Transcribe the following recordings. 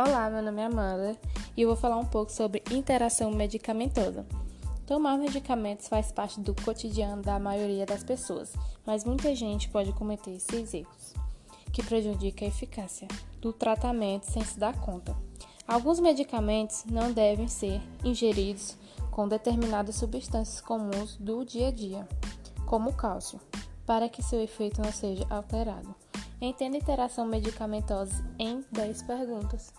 Olá, meu nome é Amanda e eu vou falar um pouco sobre interação medicamentosa. Tomar medicamentos faz parte do cotidiano da maioria das pessoas, mas muita gente pode cometer esses erros, que prejudicam a eficácia do tratamento sem se dar conta. Alguns medicamentos não devem ser ingeridos com determinadas substâncias comuns do dia a dia, como o cálcio, para que seu efeito não seja alterado. Entenda interação medicamentosa em 10 perguntas.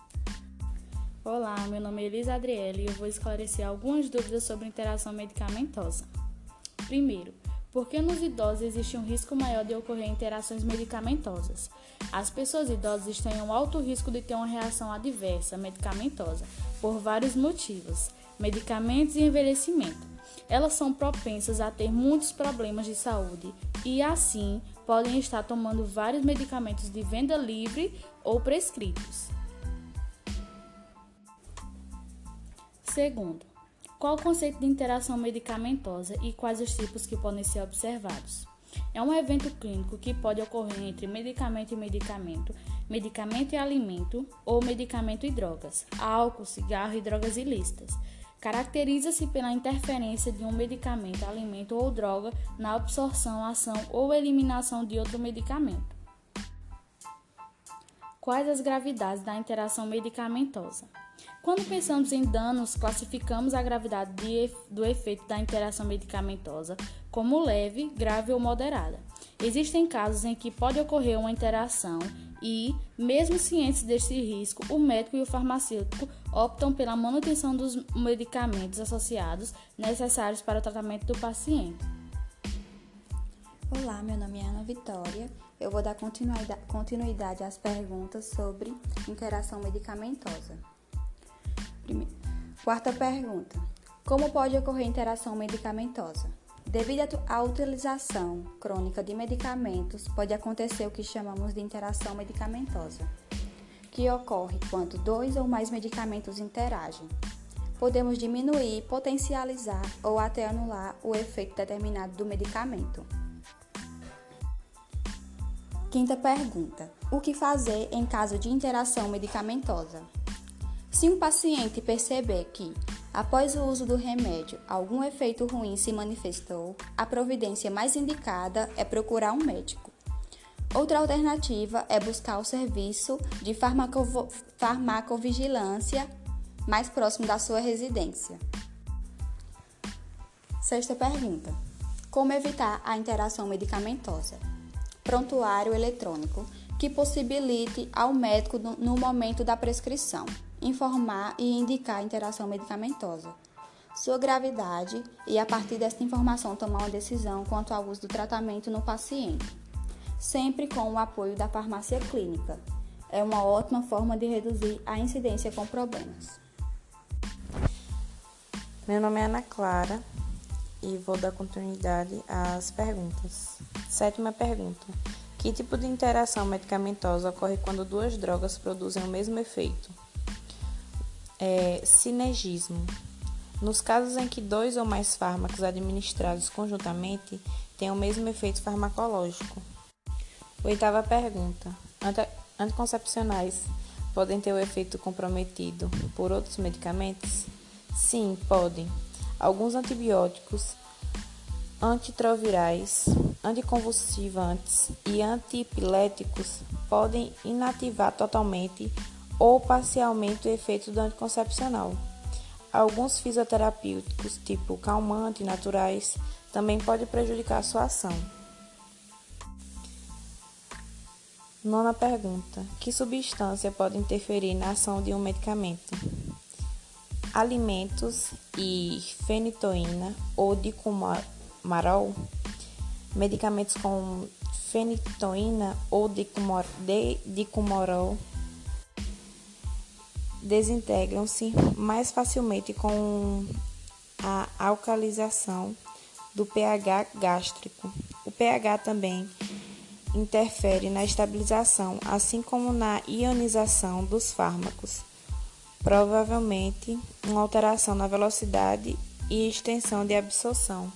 Olá, meu nome é Elisa Adriele e eu vou esclarecer algumas dúvidas sobre interação medicamentosa. Primeiro, por que nos idosos existe um risco maior de ocorrer interações medicamentosas? As pessoas idosas têm um alto risco de ter uma reação adversa medicamentosa por vários motivos: medicamentos e envelhecimento. Elas são propensas a ter muitos problemas de saúde e, assim, podem estar tomando vários medicamentos de venda livre ou prescritos. Segundo, qual o conceito de interação medicamentosa e quais os tipos que podem ser observados? É um evento clínico que pode ocorrer entre medicamento e medicamento, medicamento e alimento ou medicamento e drogas, álcool, cigarro e drogas ilícitas. Caracteriza-se pela interferência de um medicamento, alimento ou droga na absorção, ação ou eliminação de outro medicamento. Quais as gravidades da interação medicamentosa? Quando pensamos em danos, classificamos a gravidade de, do efeito da interação medicamentosa como leve, grave ou moderada. Existem casos em que pode ocorrer uma interação e, mesmo cientes desse risco, o médico e o farmacêutico optam pela manutenção dos medicamentos associados necessários para o tratamento do paciente. Olá, meu nome é Ana Vitória. Eu vou dar continuidade às perguntas sobre interação medicamentosa. Primeiro. Quarta pergunta: Como pode ocorrer interação medicamentosa? Devido à utilização crônica de medicamentos, pode acontecer o que chamamos de interação medicamentosa, que ocorre quando dois ou mais medicamentos interagem. Podemos diminuir, potencializar ou até anular o efeito determinado do medicamento. Quinta pergunta: O que fazer em caso de interação medicamentosa? Se um paciente perceber que, após o uso do remédio, algum efeito ruim se manifestou, a providência mais indicada é procurar um médico. Outra alternativa é buscar o serviço de farmacovigilância mais próximo da sua residência. Sexta pergunta: Como evitar a interação medicamentosa? Prontuário eletrônico que possibilite ao médico no momento da prescrição informar e indicar a interação medicamentosa, sua gravidade e, a partir desta informação, tomar uma decisão quanto ao uso do tratamento no paciente, sempre com o apoio da farmácia clínica. É uma ótima forma de reduzir a incidência com problemas. Meu nome é Ana Clara e vou dar continuidade às perguntas. Sétima pergunta: Que tipo de interação medicamentosa ocorre quando duas drogas produzem o mesmo efeito? É, sinergismo. Nos casos em que dois ou mais fármacos administrados conjuntamente têm o mesmo efeito farmacológico. Oitava pergunta: Anticoncepcionais podem ter o efeito comprometido por outros medicamentos? Sim, podem. Alguns antibióticos, antitrovirais, anticonvulsivantes e antipiléticos podem inativar totalmente ou parcialmente o efeito do anticoncepcional. Alguns fisioterapêuticos, tipo calmante naturais, também podem prejudicar sua ação. Nona pergunta: Que substância pode interferir na ação de um medicamento? Alimentos e fenitoína ou dicumarol, medicamentos com fenitoína ou dicumarol desintegram-se mais facilmente com a alcalização do pH gástrico. O pH também interfere na estabilização, assim como na ionização dos fármacos. Provavelmente, uma alteração na velocidade e extensão de absorção.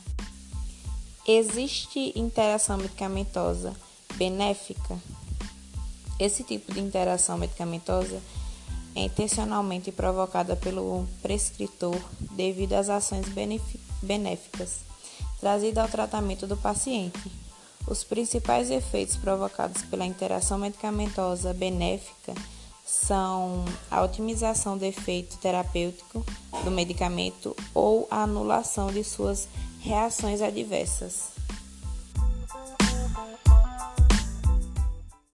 Existe interação medicamentosa benéfica? Esse tipo de interação medicamentosa é intencionalmente provocada pelo prescritor devido às ações benéficas trazidas ao tratamento do paciente. Os principais efeitos provocados pela interação medicamentosa benéfica são a otimização do efeito terapêutico do medicamento ou a anulação de suas reações adversas.